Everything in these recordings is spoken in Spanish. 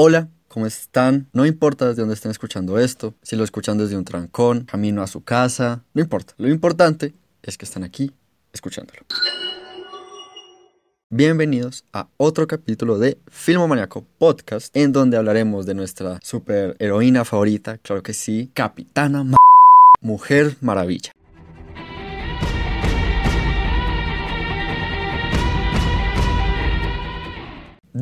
Hola, ¿cómo están? No importa desde dónde estén escuchando esto, si lo escuchan desde un trancón, camino a su casa, no importa. Lo importante es que están aquí escuchándolo. Bienvenidos a otro capítulo de Filmomaniaco Podcast, en donde hablaremos de nuestra super heroína favorita, claro que sí, Capitana Ma Mujer Maravilla.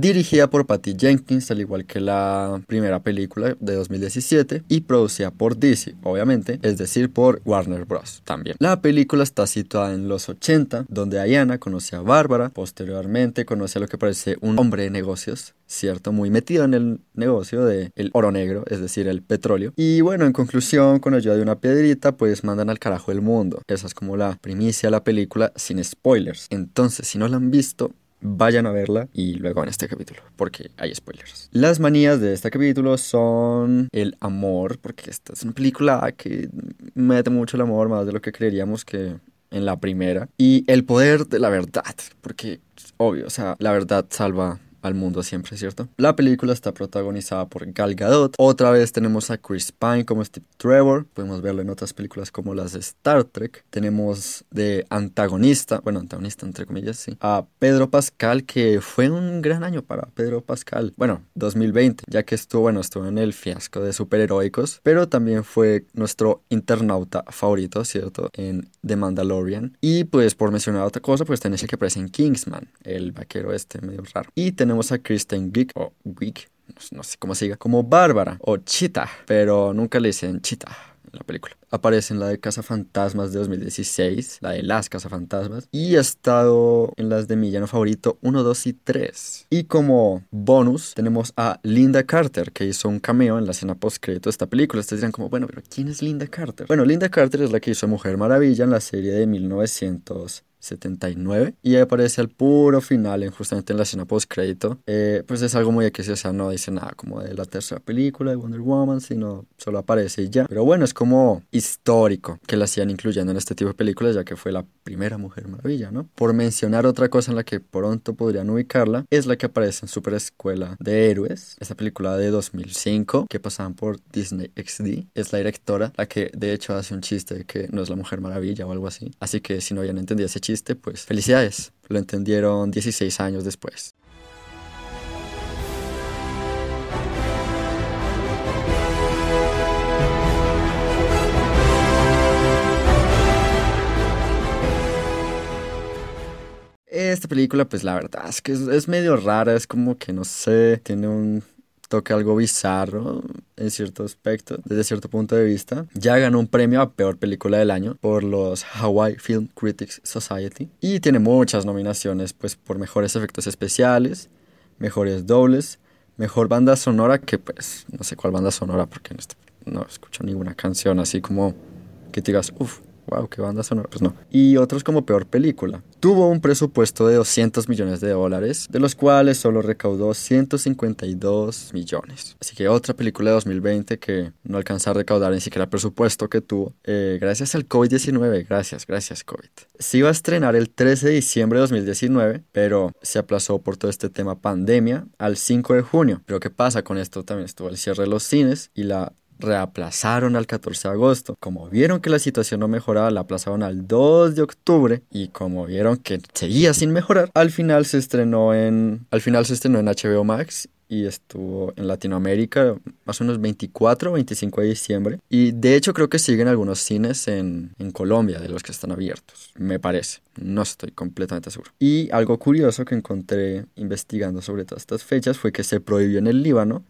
Dirigida por Patty Jenkins, al igual que la primera película de 2017, y producida por DC, obviamente, es decir, por Warner Bros. también. La película está situada en los 80, donde Diana conoce a Bárbara, posteriormente conoce a lo que parece un hombre de negocios, ¿cierto? Muy metido en el negocio del el oro negro, es decir, el petróleo. Y bueno, en conclusión, con ayuda de una piedrita, pues mandan al carajo el mundo. Esa es como la primicia de la película sin spoilers. Entonces, si no la han visto, vayan a verla y luego en este capítulo, porque hay spoilers. Las manías de este capítulo son el amor, porque esta es una película que mete mucho el amor, más de lo que creeríamos que en la primera. Y el poder de la verdad, porque obvio, o sea, la verdad salva al mundo siempre, ¿cierto? La película está protagonizada por Gal Gadot. Otra vez tenemos a Chris Pine como Steve Trevor. Podemos verlo en otras películas como las de Star Trek. Tenemos de antagonista, bueno, antagonista entre comillas, sí, a Pedro Pascal, que fue un gran año para Pedro Pascal. Bueno, 2020, ya que estuvo, bueno, estuvo en el fiasco de superheroicos, pero también fue nuestro internauta favorito, ¿cierto? En The Mandalorian. Y pues por mencionar otra cosa, pues tenés el que aparece en Kingsman, el vaquero este medio raro. Y tenemos a Kristen Wiig o Wiig, no sé cómo se como Bárbara o Cheetah, pero nunca le dicen Cheetah en la película. Aparece en la de Fantasmas de 2016, la de Las Fantasmas y ha estado en las de mi llano favorito 1, 2 y 3. Y como bonus tenemos a Linda Carter, que hizo un cameo en la escena post-crédito de esta película. Ustedes dirán como, bueno, pero ¿quién es Linda Carter? Bueno, Linda Carter es la que hizo Mujer Maravilla en la serie de 1900 79 y aparece al puro final en justamente en la escena post crédito eh, pues es algo muy X o sea no dice nada como de la tercera película de Wonder Woman sino solo aparece y ya pero bueno es como histórico que la sigan incluyendo en este tipo de películas ya que fue la primera Mujer Maravilla no por mencionar otra cosa en la que pronto podrían ubicarla es la que aparece en Super Escuela de Héroes esta película de 2005 que pasaban por Disney XD es la directora la que de hecho hace un chiste de que no es la Mujer Maravilla o algo así. Así que si no habían entendido ese chiste pues felicidades, lo entendieron 16 años después. Esta película, pues la verdad es que es, medio rara, es como que no sé, tiene un toque algo bizarro en cierto aspecto, desde cierto punto de vista. Ya ganó un premio a Peor Película del Año por los Hawaii Film Critics Society y tiene muchas nominaciones pues por mejores efectos especiales, mejores dobles, mejor banda sonora que pues no sé cuál banda sonora porque no, no escucho ninguna canción así como que digas, uff, wow, qué banda sonora, pues no. Y otros como peor película. Tuvo un presupuesto de 200 millones de dólares, de los cuales solo recaudó 152 millones. Así que otra película de 2020 que no alcanza a recaudar ni siquiera el presupuesto que tuvo, eh, gracias al COVID-19, gracias, gracias COVID. Se iba a estrenar el 13 de diciembre de 2019, pero se aplazó por todo este tema pandemia al 5 de junio. Pero ¿qué pasa con esto? También estuvo el cierre de los cines y la reaplazaron al 14 de agosto. Como vieron que la situación no mejoraba, la aplazaron al 2 de octubre y como vieron que seguía sin mejorar, al final se estrenó en al final se estrenó en HBO Max y estuvo en Latinoamérica más o menos 24 25 de diciembre. Y de hecho creo que siguen algunos cines en, en Colombia de los que están abiertos me parece. No estoy completamente seguro. Y algo curioso que encontré investigando sobre todas estas fechas fue que se prohibió en el Líbano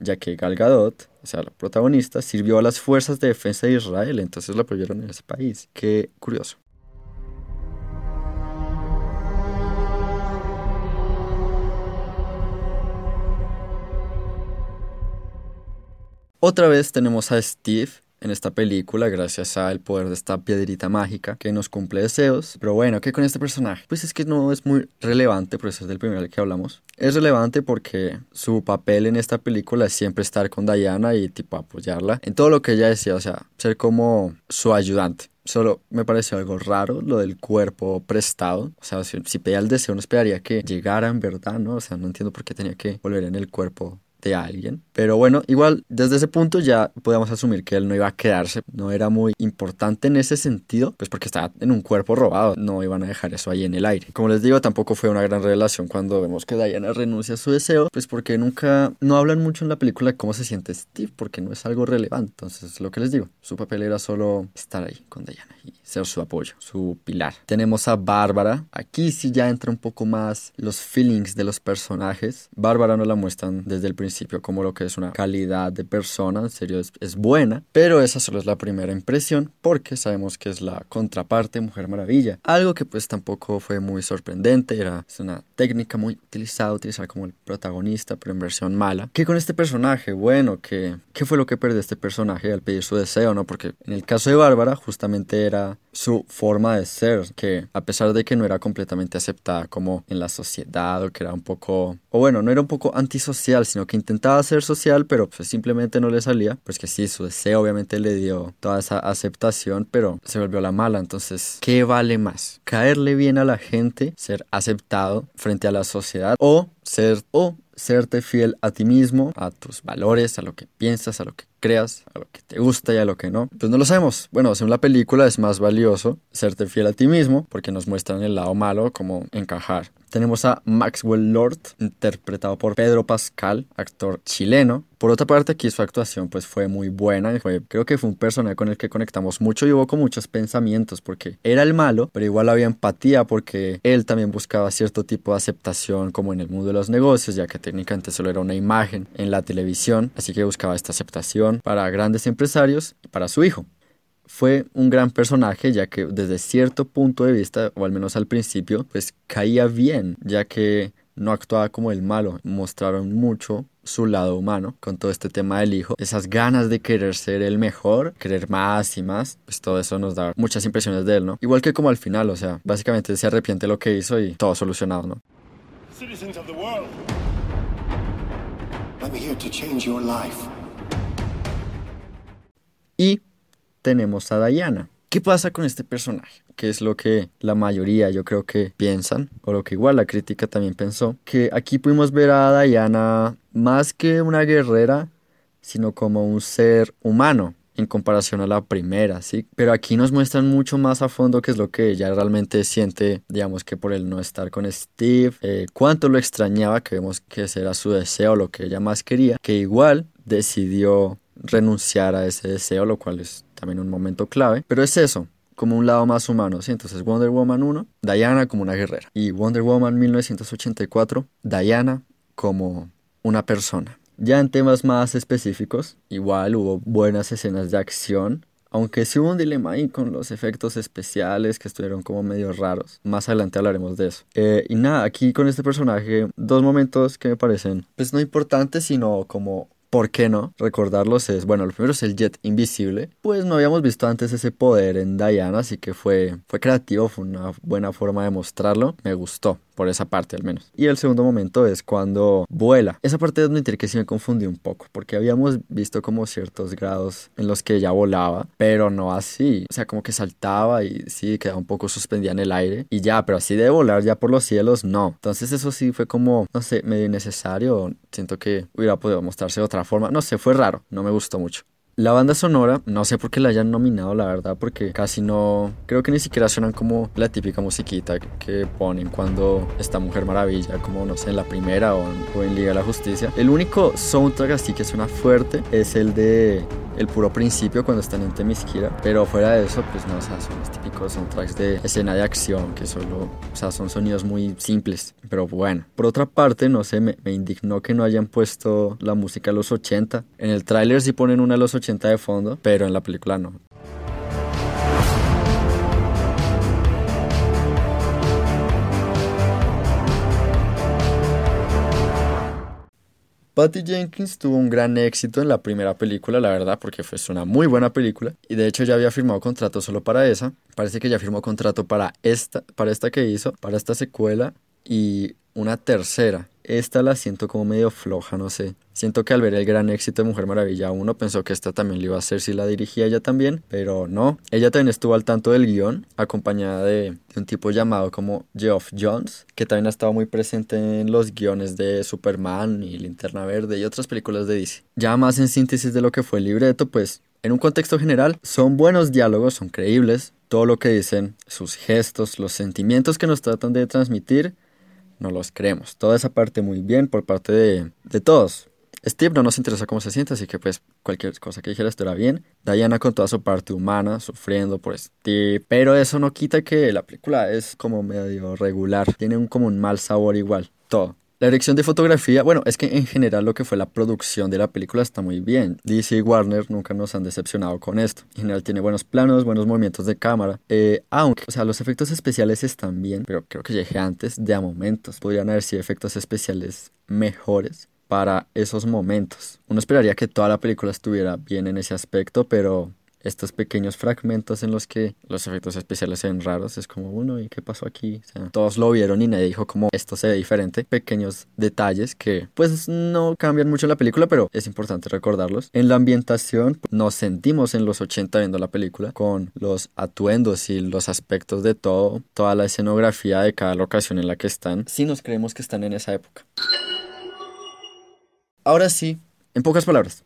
ya que Gal Gadot, o sea, la protagonista, sirvió a las fuerzas de defensa de Israel, entonces la prohibieron en ese país. Qué curioso. Otra vez tenemos a Steve, en esta película gracias al poder de esta piedrita mágica que nos cumple deseos. Pero bueno, ¿qué con este personaje? Pues es que no es muy relevante, por eso es del primer que hablamos. Es relevante porque su papel en esta película es siempre estar con Diana y tipo apoyarla en todo lo que ella decía, o sea, ser como su ayudante. Solo me pareció algo raro lo del cuerpo prestado. O sea, si, si pedía el deseo, no esperaría que llegara en verdad, ¿no? O sea, no entiendo por qué tenía que volver en el cuerpo de alguien. Pero bueno, igual desde ese punto ya podemos asumir que él no iba a quedarse, no era muy importante en ese sentido, pues porque estaba en un cuerpo robado, no iban a dejar eso ahí en el aire. Como les digo, tampoco fue una gran revelación cuando vemos que Diana renuncia a su deseo, pues porque nunca, no hablan mucho en la película de cómo se siente Steve, porque no es algo relevante. Entonces, lo que les digo, su papel era solo estar ahí con Diana y ser su apoyo, su pilar. Tenemos a Bárbara, aquí sí ya entra un poco más los feelings de los personajes. Bárbara no la muestran desde el principio como lo que es una calidad de persona, en serio es, es buena, pero esa solo es la primera impresión porque sabemos que es la contraparte Mujer Maravilla, algo que pues tampoco fue muy sorprendente, era una técnica muy utilizada, utilizar como el protagonista, pero en versión mala. ¿Qué con este personaje? Bueno, ¿qué, ¿qué fue lo que perdió este personaje al pedir su deseo, no? Porque en el caso de Bárbara justamente era su forma de ser, que a pesar de que no era completamente aceptada como en la sociedad o que era un poco, o bueno, no era un poco antisocial, sino que intentaba ser social, pero pues simplemente no le salía, pues que sí, su deseo obviamente le dio toda esa aceptación, pero se volvió la mala, entonces, ¿qué vale más? ¿Caerle bien a la gente, ser aceptado frente a la sociedad o ser o serte fiel a ti mismo, a tus valores, a lo que piensas, a lo que creas, a lo que te gusta y a lo que no. Pues no lo sabemos. Bueno, según la película es más valioso serte fiel a ti mismo porque nos muestran el lado malo como encajar. Tenemos a Maxwell Lord, interpretado por Pedro Pascal, actor chileno. Por otra parte, aquí su actuación pues fue muy buena. Creo que fue un personaje con el que conectamos mucho y hubo muchos pensamientos porque era el malo, pero igual había empatía porque él también buscaba cierto tipo de aceptación como en el mundo de los negocios, ya que técnicamente solo era una imagen en la televisión, así que buscaba esta aceptación para grandes empresarios y para su hijo fue un gran personaje ya que desde cierto punto de vista, o al menos al principio, pues caía bien, ya que no actuaba como el malo, mostraron mucho su lado humano con todo este tema del hijo, esas ganas de querer ser el mejor, querer más y más, pues todo eso nos da muchas impresiones de él, ¿no? Igual que como al final, o sea, básicamente se arrepiente lo que hizo y todo solucionado, ¿no? Y tenemos a Diana. ¿Qué pasa con este personaje? Que es lo que la mayoría yo creo que piensan, o lo que igual la crítica también pensó, que aquí pudimos ver a Diana más que una guerrera, sino como un ser humano en comparación a la primera, ¿sí? Pero aquí nos muestran mucho más a fondo qué es lo que ella realmente siente, digamos que por el no estar con Steve, eh, cuánto lo extrañaba, que vemos que ese era su deseo, lo que ella más quería, que igual decidió renunciar a ese deseo, lo cual es también un momento clave, pero es eso, como un lado más humano, ¿sí? Entonces Wonder Woman 1, Diana como una guerrera. Y Wonder Woman 1984, Diana como una persona. Ya en temas más específicos, igual hubo buenas escenas de acción, aunque sí hubo un dilema ahí con los efectos especiales que estuvieron como medio raros. Más adelante hablaremos de eso. Eh, y nada, aquí con este personaje, dos momentos que me parecen, pues no importantes, sino como ¿por qué no? Recordarlos es, bueno, lo primero es el jet invisible. Pues no habíamos visto antes ese poder en Diana, así que fue, fue creativo, fue una buena forma de mostrarlo. Me gustó por esa parte al menos. Y el segundo momento es cuando vuela. Esa parte de admitir que sí me confundí un poco, porque habíamos visto como ciertos grados en los que ella volaba, pero no así. O sea, como que saltaba y sí, quedaba un poco suspendida en el aire y ya, pero así de volar ya por los cielos, no. Entonces eso sí fue como, no sé, medio innecesario. Siento que hubiera podido mostrarse de otra forma. No sé, fue raro, no me gustó mucho. La banda sonora, no sé por qué la hayan nominado, la verdad, porque casi no. Creo que ni siquiera suenan como la típica musiquita que ponen cuando está Mujer Maravilla, como no sé, en la primera o en, Liga de la Justicia. El único soundtrack así que suena fuerte es el de el puro principio cuando están en Temisquira, pero fuera de eso, pues no, o sea, son los típicos soundtracks de escena de acción, que solo, o sea, son sonidos muy simples, pero bueno. Por otra parte, no sé, me, me indignó que no hayan puesto la música a los 80. En el tráiler sí ponen una a los 80 de fondo, pero en la película no. Patty Jenkins tuvo un gran éxito en la primera película, la verdad, porque fue una muy buena película. Y de hecho ya había firmado contrato solo para esa. Parece que ya firmó contrato para esta, para esta que hizo, para esta secuela y una tercera. Esta la siento como medio floja, no sé. Siento que al ver el gran éxito de Mujer Maravilla uno pensó que esta también le iba a hacer si la dirigía ella también, pero no. Ella también estuvo al tanto del guion, acompañada de, un tipo llamado como Geoff Jones, que también ha estado muy presente en los guiones de Superman y Linterna Verde y otras películas de DC. Ya más en síntesis de lo que fue el libreto, pues en un contexto general, son buenos diálogos, son creíbles, todo lo que dicen, sus gestos, los sentimientos que nos tratan de transmitir, no los creemos. Toda esa parte muy bien por parte de, de todos. Steve no nos interesa cómo se siente, así que pues cualquier cosa que dijera estará bien. Diana con toda su parte humana, sufriendo por Steve. Pero eso no quita que la película es como medio regular. Tiene un, como un mal sabor igual. Todo. La dirección de fotografía, bueno, es que en general lo que fue la producción de la película está muy bien. DC y Warner nunca nos han decepcionado con esto. En general tiene buenos planos, buenos movimientos de cámara. Eh, aunque, o sea, los efectos especiales están bien, pero creo que llegué antes de a momentos. Podrían haber sido efectos especiales mejores para esos momentos. Uno esperaría que toda la película estuviera bien en ese aspecto, pero estos pequeños fragmentos en los que los efectos especiales se ven raros. Es como, uno, ¿y qué pasó aquí? todos lo vieron y nadie dijo como esto se ve diferente. Pequeños detalles que pues no cambian mucho la película, pero es importante recordarlos. En la ambientación nos sentimos en los 80 viendo la película con los atuendos y los aspectos de todo, toda la escenografía de cada locación en la que están. Si nos creemos que están en esa época. Ahora sí, en pocas palabras,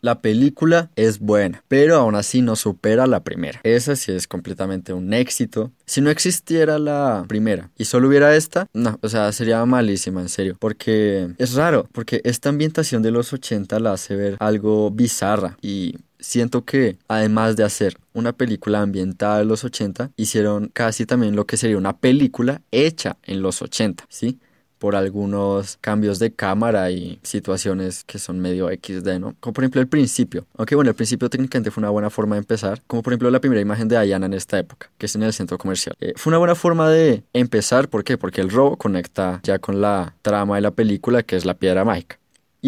la película es buena, pero aún así no supera la primera. Esa sí es completamente un éxito. Si no existiera la primera y solo hubiera esta, no, o sea, sería malísima, en serio. Porque es raro, porque esta ambientación de los 80 la hace ver algo bizarra y siento que además de hacer una película ambientada en los 80, hicieron casi también lo que sería una película hecha en los 80, ¿sí? Por algunos cambios de cámara y situaciones que son medio XD, ¿no? Como por ejemplo el principio. Aunque bueno, el principio técnicamente fue una buena forma de empezar. Como por ejemplo la primera imagen de Diana en esta época, que es en el centro comercial. Eh, fue una buena forma de empezar, ¿por qué? Porque el robo conecta ya con la trama de la película, que es la piedra mágica.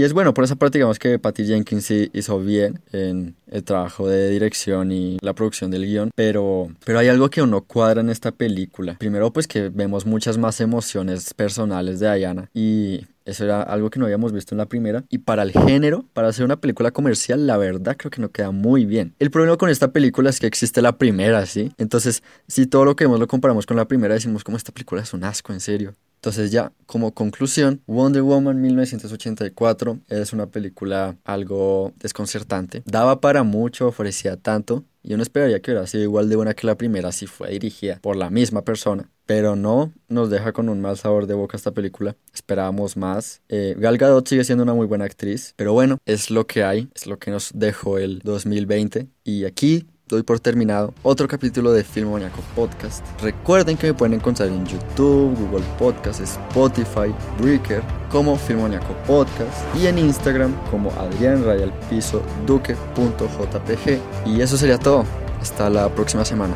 Y es bueno, por esa parte digamos que Patty Jenkins sí hizo bien en el trabajo de dirección y la producción del guion, pero, pero hay algo que no cuadra en esta película. Primero pues que vemos muchas más emociones personales de Diana y eso era algo que no habíamos visto en la primera. Y para el género, para hacer una película comercial, la verdad creo que no queda muy bien. El problema con esta película es que existe la primera, ¿sí? Entonces, si todo lo que vemos lo comparamos con la primera, decimos como esta película es un asco, en serio. Entonces ya como conclusión, Wonder Woman 1984 es una película algo desconcertante. Daba para mucho, ofrecía tanto, y uno esperaría que hubiera sido igual de buena que la primera si fue dirigida por la misma persona. Pero no, nos deja con un mal sabor de boca esta película. Esperábamos más. Eh, Gal Gadot sigue siendo una muy buena actriz. Pero bueno, es lo que hay. Es lo que nos dejó el 2020. Y aquí doy por terminado otro capítulo de Filmoniaco Podcast. Recuerden que me pueden encontrar en YouTube, Google Podcast, Spotify, Breaker como Filmoniaco Podcast y en Instagram como Adrián. Y eso sería todo. Hasta la próxima semana.